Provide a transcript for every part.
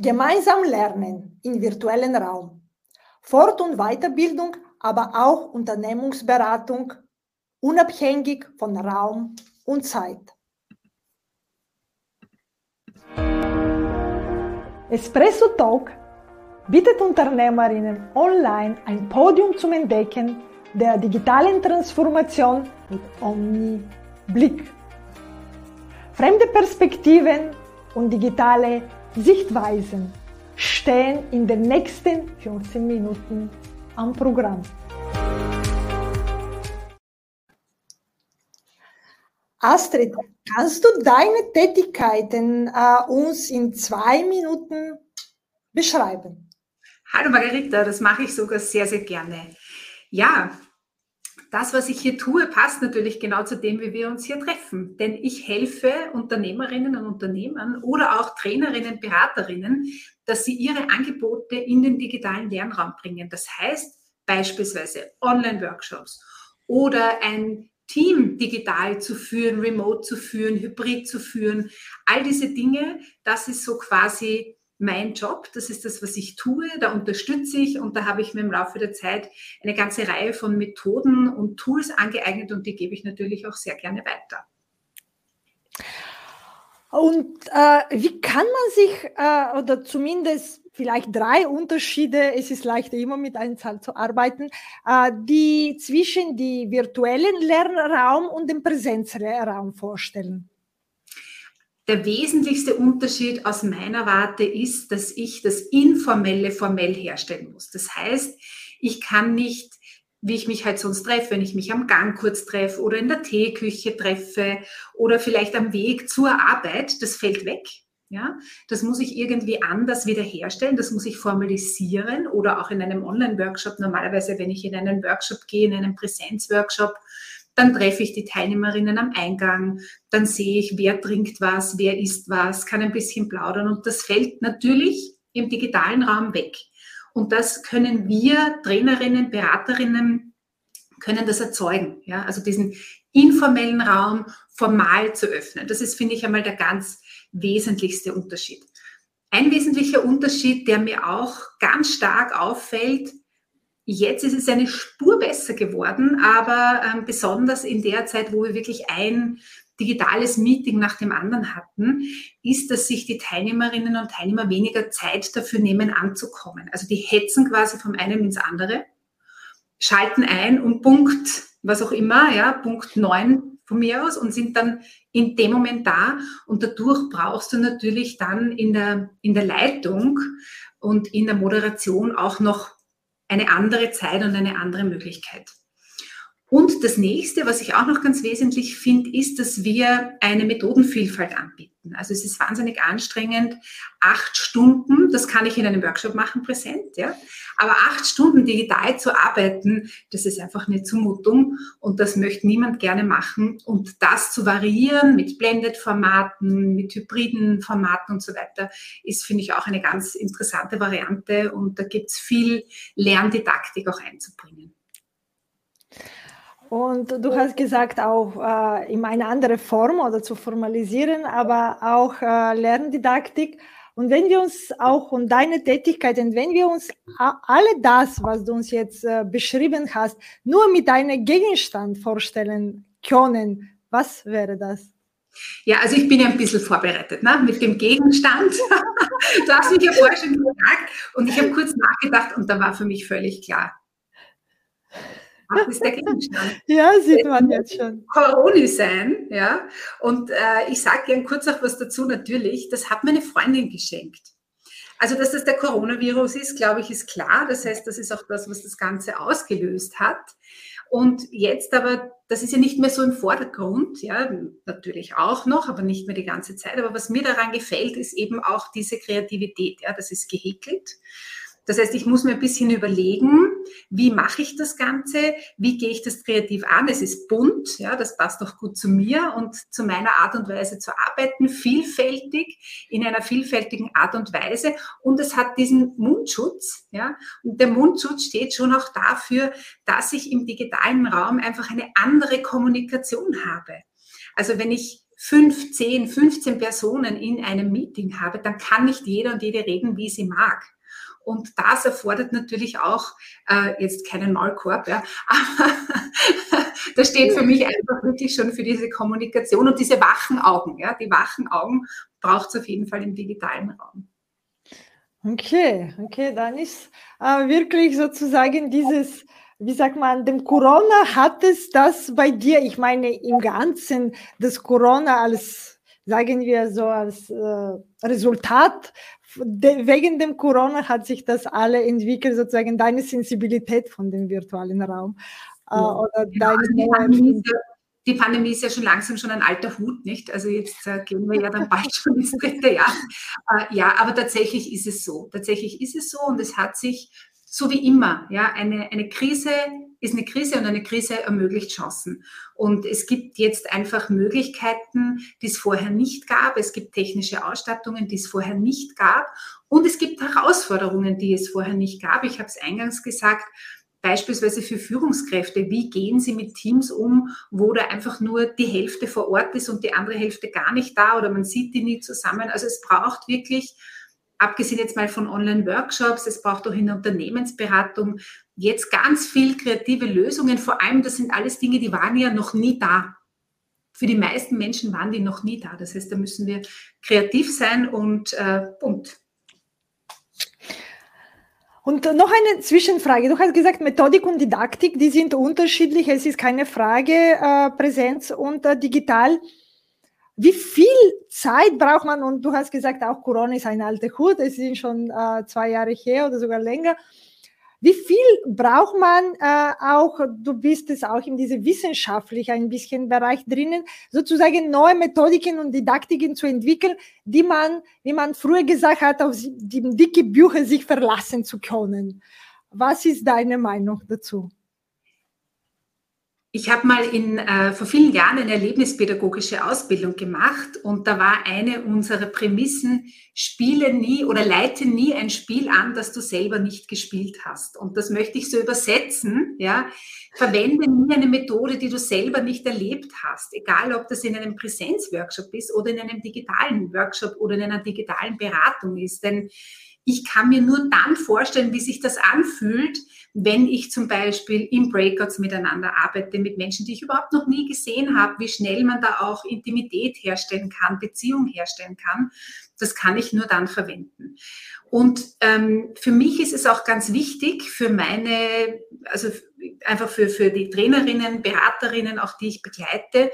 Gemeinsam lernen im virtuellen Raum. Fort- und Weiterbildung, aber auch Unternehmungsberatung, unabhängig von Raum und Zeit. Espresso Talk bietet Unternehmerinnen online ein Podium zum Entdecken der digitalen Transformation mit Omni-Blick. Fremde Perspektiven und digitale Sichtweisen stehen in den nächsten 15 Minuten am Programm. Astrid, kannst du deine Tätigkeiten äh, uns in zwei Minuten beschreiben? Hallo Margarita, das mache ich sogar sehr, sehr gerne. Ja, das, was ich hier tue, passt natürlich genau zu dem, wie wir uns hier treffen. Denn ich helfe Unternehmerinnen und Unternehmern oder auch Trainerinnen, Beraterinnen, dass sie ihre Angebote in den digitalen Lernraum bringen. Das heißt beispielsweise Online-Workshops oder ein Team digital zu führen, remote zu führen, hybrid zu führen. All diese Dinge, das ist so quasi mein Job, das ist das, was ich tue, da unterstütze ich und da habe ich mir im Laufe der Zeit eine ganze Reihe von Methoden und Tools angeeignet und die gebe ich natürlich auch sehr gerne weiter. Und äh, wie kann man sich, äh, oder zumindest vielleicht drei Unterschiede, es ist leichter immer mit einer Zahl zu arbeiten, äh, die zwischen die virtuellen Lernraum und dem Präsenzraum vorstellen? Der wesentlichste Unterschied aus meiner Warte ist, dass ich das Informelle formell herstellen muss. Das heißt, ich kann nicht, wie ich mich halt sonst treffe, wenn ich mich am Gang kurz treffe oder in der Teeküche treffe oder vielleicht am Weg zur Arbeit, das fällt weg. Ja, das muss ich irgendwie anders wiederherstellen, das muss ich formalisieren oder auch in einem Online-Workshop. Normalerweise, wenn ich in einen Workshop gehe, in einen Präsenzworkshop, dann treffe ich die Teilnehmerinnen am Eingang, dann sehe ich, wer trinkt was, wer isst was, kann ein bisschen plaudern und das fällt natürlich im digitalen Raum weg. Und das können wir Trainerinnen, Beraterinnen, können das erzeugen. Ja? Also diesen informellen Raum formal zu öffnen. Das ist, finde ich, einmal der ganz wesentlichste Unterschied. Ein wesentlicher Unterschied, der mir auch ganz stark auffällt, Jetzt ist es eine Spur besser geworden, aber ähm, besonders in der Zeit, wo wir wirklich ein digitales Meeting nach dem anderen hatten, ist, dass sich die Teilnehmerinnen und Teilnehmer weniger Zeit dafür nehmen, anzukommen. Also die hetzen quasi vom einen ins andere, schalten ein und Punkt, was auch immer, ja, Punkt neun von mir aus und sind dann in dem Moment da. Und dadurch brauchst du natürlich dann in der, in der Leitung und in der Moderation auch noch eine andere Zeit und eine andere Möglichkeit. Und das nächste, was ich auch noch ganz wesentlich finde, ist, dass wir eine Methodenvielfalt anbieten. Also es ist wahnsinnig anstrengend, acht Stunden, das kann ich in einem Workshop machen, präsent, ja. Aber acht Stunden digital zu arbeiten, das ist einfach eine Zumutung und das möchte niemand gerne machen. Und das zu variieren mit Blended-Formaten, mit hybriden Formaten und so weiter, ist, finde ich, auch eine ganz interessante Variante und da gibt es viel Lerndidaktik auch einzubringen. Und du hast gesagt, auch äh, in eine andere Form oder zu formalisieren, aber auch äh, Lerndidaktik. Und wenn wir uns auch um deine Tätigkeiten, wenn wir uns alle das, was du uns jetzt äh, beschrieben hast, nur mit einem Gegenstand vorstellen können, was wäre das? Ja, also ich bin ja ein bisschen vorbereitet ne? mit dem Gegenstand. du hast mich ja vorher schon gefragt und ich habe kurz nachgedacht und da war für mich völlig klar, was ist der Gegenstand? ja, sieht man jetzt schon. Corona sein, ja. Und äh, ich sage gern kurz auch was dazu natürlich. Das hat meine Freundin geschenkt. Also, dass das der Coronavirus ist, glaube ich, ist klar. Das heißt, das ist auch das, was das Ganze ausgelöst hat. Und jetzt aber, das ist ja nicht mehr so im Vordergrund, ja, natürlich auch noch, aber nicht mehr die ganze Zeit. Aber was mir daran gefällt, ist eben auch diese Kreativität, ja, das ist gehäkelt. Das heißt, ich muss mir ein bisschen überlegen, wie mache ich das Ganze? Wie gehe ich das kreativ an? Es ist bunt, ja, das passt doch gut zu mir und zu meiner Art und Weise zu arbeiten, vielfältig, in einer vielfältigen Art und Weise. Und es hat diesen Mundschutz, ja. Und der Mundschutz steht schon auch dafür, dass ich im digitalen Raum einfach eine andere Kommunikation habe. Also wenn ich fünf, zehn, 15 Personen in einem Meeting habe, dann kann nicht jeder und jede reden, wie sie mag. Und das erfordert natürlich auch äh, jetzt keinen Maulkorb, ja, aber das steht für mich einfach wirklich schon für diese Kommunikation und diese wachen Augen. Ja, die wachen Augen braucht es auf jeden Fall im digitalen Raum. Okay, okay, dann ist äh, wirklich sozusagen dieses wie sagt man, dem Corona hat es das bei dir, ich meine im Ganzen, das Corona als, sagen wir so, als äh, Resultat, de, wegen dem Corona hat sich das alle entwickelt, sozusagen deine Sensibilität von dem virtualen Raum. Äh, oder ja, deine die, Pandemie ja, die, Pandemie ist ja schon langsam schon ein alter Hut, nicht? Also jetzt äh, gehen wir ja dann bald schon ins dritte Jahr. Äh, ja, aber tatsächlich ist es so. Tatsächlich ist es so und es hat sich so wie immer, ja, eine, eine Krise ist eine Krise und eine Krise ermöglicht Chancen. Und es gibt jetzt einfach Möglichkeiten, die es vorher nicht gab. Es gibt technische Ausstattungen, die es vorher nicht gab. Und es gibt Herausforderungen, die es vorher nicht gab. Ich habe es eingangs gesagt, beispielsweise für Führungskräfte. Wie gehen sie mit Teams um, wo da einfach nur die Hälfte vor Ort ist und die andere Hälfte gar nicht da oder man sieht die nie zusammen. Also es braucht wirklich abgesehen jetzt mal von Online-Workshops, es braucht auch in Unternehmensberatung jetzt ganz viel kreative Lösungen. Vor allem, das sind alles Dinge, die waren ja noch nie da. Für die meisten Menschen waren die noch nie da. Das heißt, da müssen wir kreativ sein und äh, Punkt. Und noch eine Zwischenfrage. Du hast gesagt, Methodik und Didaktik, die sind unterschiedlich. Es ist keine Frage, äh, Präsenz und äh, digital. Wie viel Zeit braucht man? Und du hast gesagt, auch Corona ist ein alter Hut, es sind schon äh, zwei Jahre her oder sogar länger. Wie viel braucht man äh, auch, du bist es auch in diesem wissenschaftlich ein bisschen Bereich drinnen, sozusagen neue Methodiken und Didaktiken zu entwickeln, die man, wie man früher gesagt hat, auf die dicke Bücher sich verlassen zu können. Was ist deine Meinung dazu? Ich habe mal in, äh, vor vielen Jahren eine erlebnispädagogische Ausbildung gemacht und da war eine unserer Prämissen, spiele nie oder leite nie ein Spiel an, das du selber nicht gespielt hast. Und das möchte ich so übersetzen, ja. Verwende nie eine Methode, die du selber nicht erlebt hast, egal ob das in einem Präsenzworkshop ist oder in einem digitalen Workshop oder in einer digitalen Beratung ist. Denn ich kann mir nur dann vorstellen, wie sich das anfühlt, wenn ich zum Beispiel im Breakouts miteinander arbeite mit Menschen, die ich überhaupt noch nie gesehen habe, wie schnell man da auch Intimität herstellen kann, Beziehung herstellen kann, das kann ich nur dann verwenden. Und ähm, für mich ist es auch ganz wichtig, für meine, also einfach für, für die Trainerinnen, Beraterinnen, auch die ich begleite,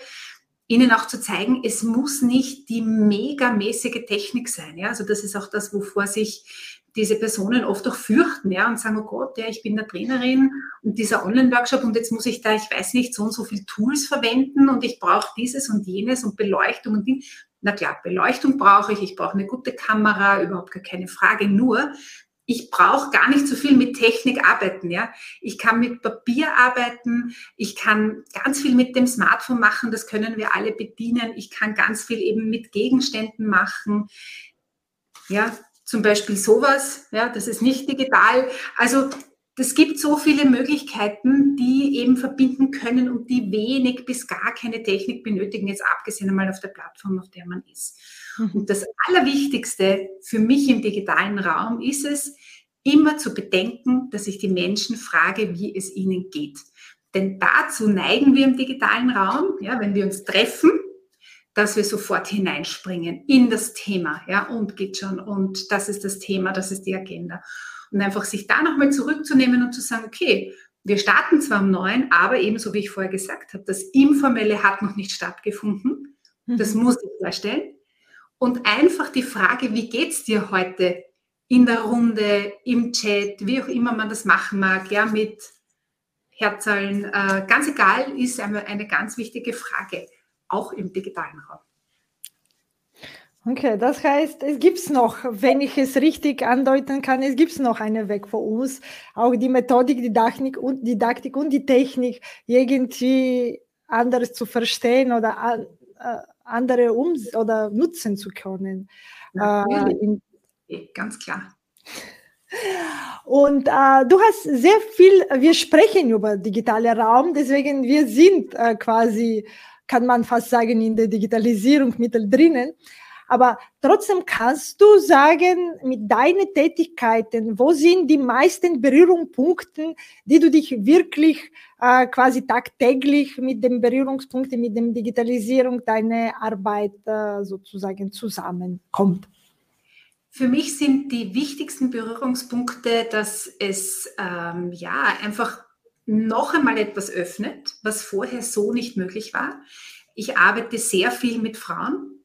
ihnen auch zu zeigen, es muss nicht die megamäßige Technik sein. Ja? Also das ist auch das, wovor sich diese Personen oft auch fürchten ja, und sagen, oh Gott, ja, ich bin eine Trainerin und dieser Online-Workshop und jetzt muss ich da, ich weiß nicht, so und so viel Tools verwenden und ich brauche dieses und jenes und Beleuchtung und die. Na klar, Beleuchtung brauche ich, ich brauche eine gute Kamera, überhaupt gar keine Frage. Nur, ich brauche gar nicht so viel mit Technik arbeiten, ja. Ich kann mit Papier arbeiten, ich kann ganz viel mit dem Smartphone machen, das können wir alle bedienen. Ich kann ganz viel eben mit Gegenständen machen. Ja, zum Beispiel sowas, ja, das ist nicht digital. Also es gibt so viele Möglichkeiten, die eben verbinden können und die wenig bis gar keine Technik benötigen, jetzt abgesehen einmal auf der Plattform, auf der man ist. Mhm. Und das Allerwichtigste für mich im digitalen Raum ist es, immer zu bedenken, dass ich die Menschen frage, wie es ihnen geht. Denn dazu neigen wir im digitalen Raum, ja, wenn wir uns treffen, dass wir sofort hineinspringen in das Thema, ja, und geht schon, und das ist das Thema, das ist die Agenda. Und einfach sich da nochmal zurückzunehmen und zu sagen, okay, wir starten zwar am Neuen, aber ebenso wie ich vorher gesagt habe, das Informelle hat noch nicht stattgefunden. Das mhm. muss ich darstellen. Und einfach die Frage, wie geht's dir heute in der Runde, im Chat, wie auch immer man das machen mag, ja, mit Herzallen, äh, ganz egal, ist eine, eine ganz wichtige Frage auch im digitalen Raum. Okay, das heißt, es gibt noch, wenn ich es richtig andeuten kann, es gibt noch einen Weg für uns, auch die Methodik, Didaktik und, Didaktik und die Technik irgendwie anders zu verstehen oder an, äh, andere um oder nutzen zu können. Äh, in, Ganz klar. Und äh, du hast sehr viel, wir sprechen über digitale Raum, deswegen wir sind äh, quasi kann man fast sagen, in der Digitalisierung mittel drinnen. Aber trotzdem kannst du sagen, mit deinen Tätigkeiten, wo sind die meisten Berührungspunkte, die du dich wirklich äh, quasi tagtäglich mit den Berührungspunkten, mit der Digitalisierung deiner Arbeit äh, sozusagen zusammenkommt? Für mich sind die wichtigsten Berührungspunkte, dass es ähm, ja einfach noch einmal etwas öffnet, was vorher so nicht möglich war. Ich arbeite sehr viel mit Frauen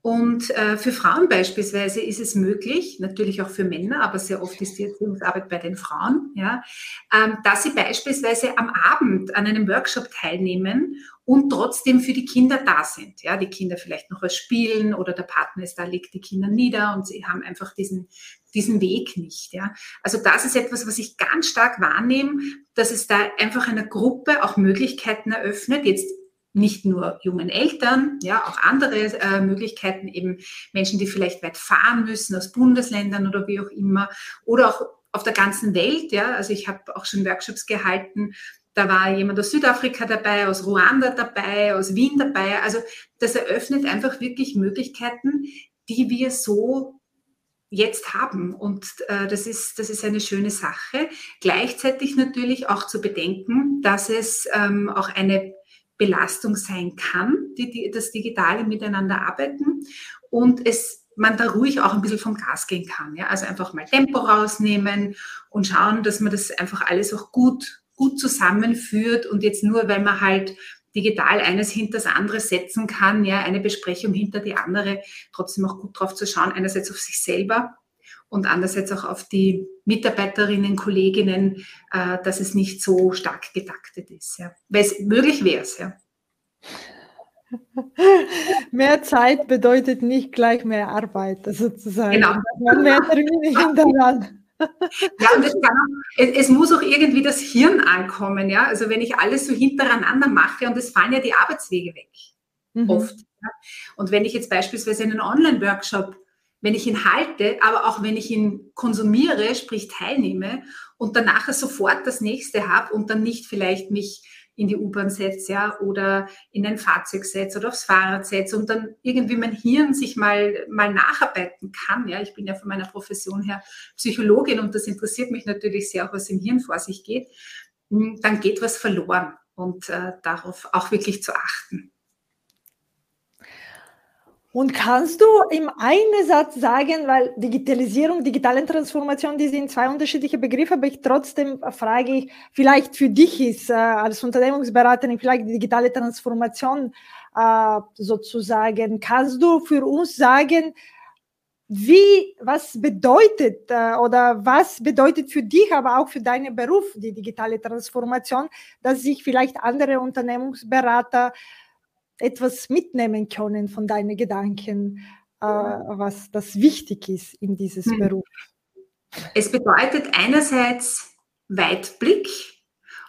und äh, für Frauen beispielsweise ist es möglich, natürlich auch für Männer, aber sehr oft ist die Erziehungsarbeit bei den Frauen, ja, ähm, dass sie beispielsweise am Abend an einem Workshop teilnehmen und trotzdem für die Kinder da sind. Ja, die Kinder vielleicht noch was spielen oder der Partner ist da, legt die Kinder nieder und sie haben einfach diesen, diesen Weg nicht. Ja. Also das ist etwas, was ich ganz stark wahrnehme, dass es da einfach einer Gruppe auch Möglichkeiten eröffnet. Jetzt nicht nur jungen Eltern, ja, auch andere äh, Möglichkeiten, eben Menschen, die vielleicht weit fahren müssen aus Bundesländern oder wie auch immer, oder auch auf der ganzen Welt, ja. Also ich habe auch schon Workshops gehalten, da war jemand aus Südafrika dabei, aus Ruanda dabei, aus Wien dabei. Also das eröffnet einfach wirklich Möglichkeiten, die wir so jetzt haben. Und äh, das, ist, das ist eine schöne Sache. Gleichzeitig natürlich auch zu bedenken, dass es ähm, auch eine Belastung sein kann, die, die, das digitale Miteinander arbeiten und es man da ruhig auch ein bisschen vom Gas gehen kann. Ja? Also einfach mal Tempo rausnehmen und schauen, dass man das einfach alles auch gut, gut zusammenführt und jetzt nur, weil man halt digital eines hinter das andere setzen kann, ja, eine Besprechung hinter die andere, trotzdem auch gut drauf zu schauen, einerseits auf sich selber und andererseits auch auf die Mitarbeiterinnen, Kolleginnen, äh, dass es nicht so stark getaktet ist. Ja. Weil es möglich wäre es, ja. Mehr Zeit bedeutet nicht gleich mehr Arbeit, sozusagen. Genau. Man mehr Termine hintereinander. Ja, und es, auch, es, es, muss auch irgendwie das Hirn ankommen, ja. Also wenn ich alles so hintereinander mache und es fallen ja die Arbeitswege weg. Mhm. Oft. Ja? Und wenn ich jetzt beispielsweise einen Online-Workshop wenn ich ihn halte, aber auch wenn ich ihn konsumiere, sprich teilnehme und danach sofort das nächste habe und dann nicht vielleicht mich in die U-Bahn setze, ja, oder in ein Fahrzeug setze oder aufs Fahrrad setze und dann irgendwie mein Hirn sich mal, mal nacharbeiten kann. Ja, ich bin ja von meiner Profession her Psychologin und das interessiert mich natürlich sehr, auch was im Hirn vor sich geht. Hm, dann geht was verloren und äh, darauf auch wirklich zu achten. Und kannst du im einen Satz sagen, weil Digitalisierung, digitale Transformation, die sind zwei unterschiedliche Begriffe, aber ich trotzdem frage ich, vielleicht für dich ist äh, als Unternehmensberaterin vielleicht digitale Transformation äh, sozusagen. Kannst du für uns sagen, wie, was bedeutet äh, oder was bedeutet für dich, aber auch für deinen Beruf die digitale Transformation, dass sich vielleicht andere Unternehmensberater etwas mitnehmen können von deinen Gedanken, äh, was das wichtig ist in dieses hm. Beruf? Es bedeutet einerseits Weitblick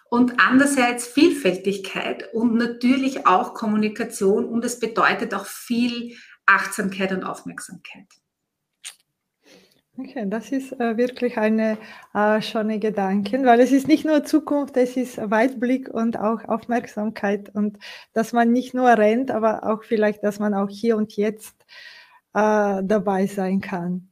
und andererseits Vielfältigkeit und natürlich auch Kommunikation und es bedeutet auch viel Achtsamkeit und Aufmerksamkeit. Okay, das ist äh, wirklich eine äh, schöne Gedanke, weil es ist nicht nur Zukunft, es ist Weitblick und auch Aufmerksamkeit und dass man nicht nur rennt, aber auch vielleicht, dass man auch hier und jetzt äh, dabei sein kann.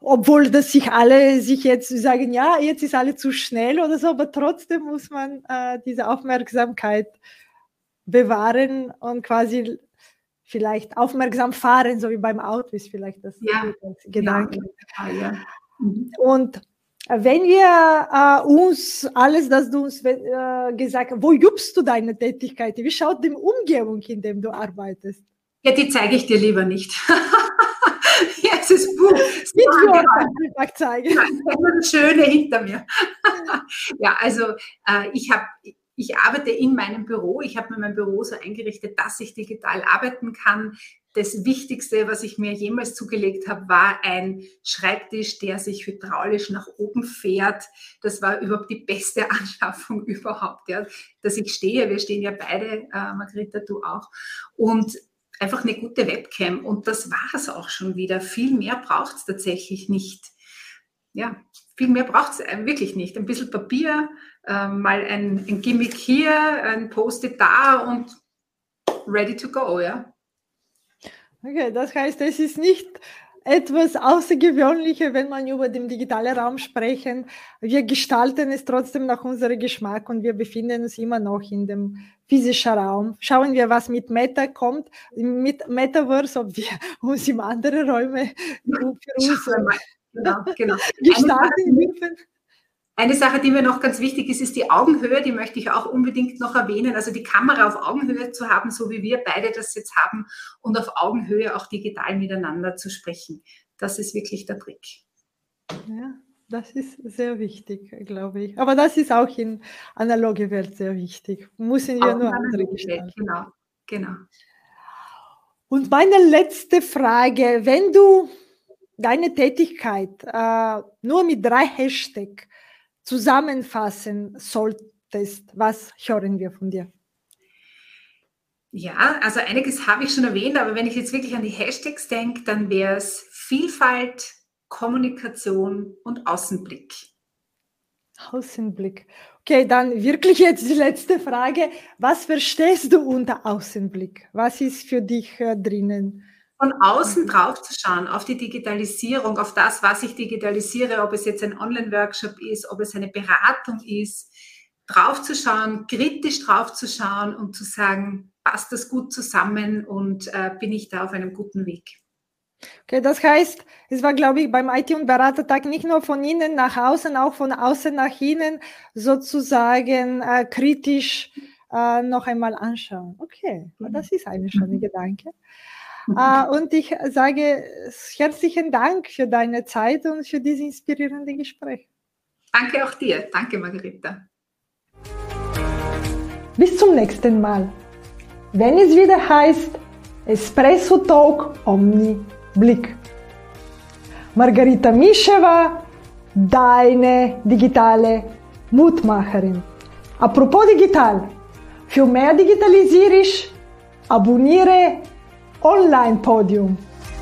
Obwohl das sich alle sich jetzt sagen, ja, jetzt ist alles zu schnell oder so, aber trotzdem muss man äh, diese Aufmerksamkeit bewahren und quasi vielleicht aufmerksam fahren, so wie beim Auto ist vielleicht das ja. Gedanke. Ja, ja. Mhm. Und wenn wir äh, uns alles, das du uns äh, gesagt hast, wo übst du deine Tätigkeit? Wie schaut die Umgebung, in der du arbeitest? Ja, die zeige ich dir lieber nicht. Jetzt ist Buch. Ja, das Schöne hinter mir. ja, also äh, ich habe ich arbeite in meinem Büro. Ich habe mir mein Büro so eingerichtet, dass ich digital arbeiten kann. Das Wichtigste, was ich mir jemals zugelegt habe, war ein Schreibtisch, der sich hydraulisch nach oben fährt. Das war überhaupt die beste Anschaffung überhaupt, ja, dass ich stehe. Wir stehen ja beide, äh, Margarita, du auch. Und einfach eine gute Webcam. Und das war es auch schon wieder. Viel mehr braucht es tatsächlich nicht. Ja, viel mehr braucht es wirklich nicht. Ein bisschen Papier, äh, mal ein, ein, Gimmick hier, ein Post-it da und ready to go, ja. Okay, das heißt, es ist nicht etwas Außergewöhnliches, wenn man über den digitalen Raum sprechen. Wir gestalten es trotzdem nach unserem Geschmack und wir befinden uns immer noch in dem physischen Raum. Schauen wir, was mit Meta kommt, mit Metaverse, ob wir uns in andere Räume für uns genau, genau. dürfen. Eine Sache, die mir noch ganz wichtig ist, ist die Augenhöhe. Die möchte ich auch unbedingt noch erwähnen. Also die Kamera auf Augenhöhe zu haben, so wie wir beide das jetzt haben, und auf Augenhöhe auch digital miteinander zu sprechen. Das ist wirklich der Trick. Ja, das ist sehr wichtig, glaube ich. Aber das ist auch in analoge Welt sehr wichtig. Müssen wir auch nur andere gestalten. Genau, genau. Und meine letzte Frage, wenn du deine Tätigkeit äh, nur mit drei Hashtags zusammenfassen solltest, was hören wir von dir? Ja, also einiges habe ich schon erwähnt, aber wenn ich jetzt wirklich an die Hashtags denke, dann wäre es Vielfalt, Kommunikation und Außenblick. Außenblick. Okay, dann wirklich jetzt die letzte Frage. Was verstehst du unter Außenblick? Was ist für dich äh, drinnen? Von außen mhm. drauf zu schauen, auf die Digitalisierung, auf das, was ich digitalisiere, ob es jetzt ein Online-Workshop ist, ob es eine Beratung ist, drauf zu schauen, kritisch drauf zu schauen und zu sagen, passt das gut zusammen und äh, bin ich da auf einem guten Weg. Okay, das heißt, es war, glaube ich, beim IT- und Beratertag nicht nur von innen nach außen, auch von außen nach innen sozusagen äh, kritisch äh, noch einmal anschauen. Okay, das ist eine schöne Gedanke. Uh, und ich sage herzlichen Dank für deine Zeit und für dieses inspirierende Gespräch. Danke auch dir. Danke, Margarita. Bis zum nächsten Mal. Wenn es wieder heißt Espresso Talk Omni Blick. Margarita Mischewa, deine digitale Mutmacherin. Apropos digital, für mehr digitalisierisch, abonniere online podium.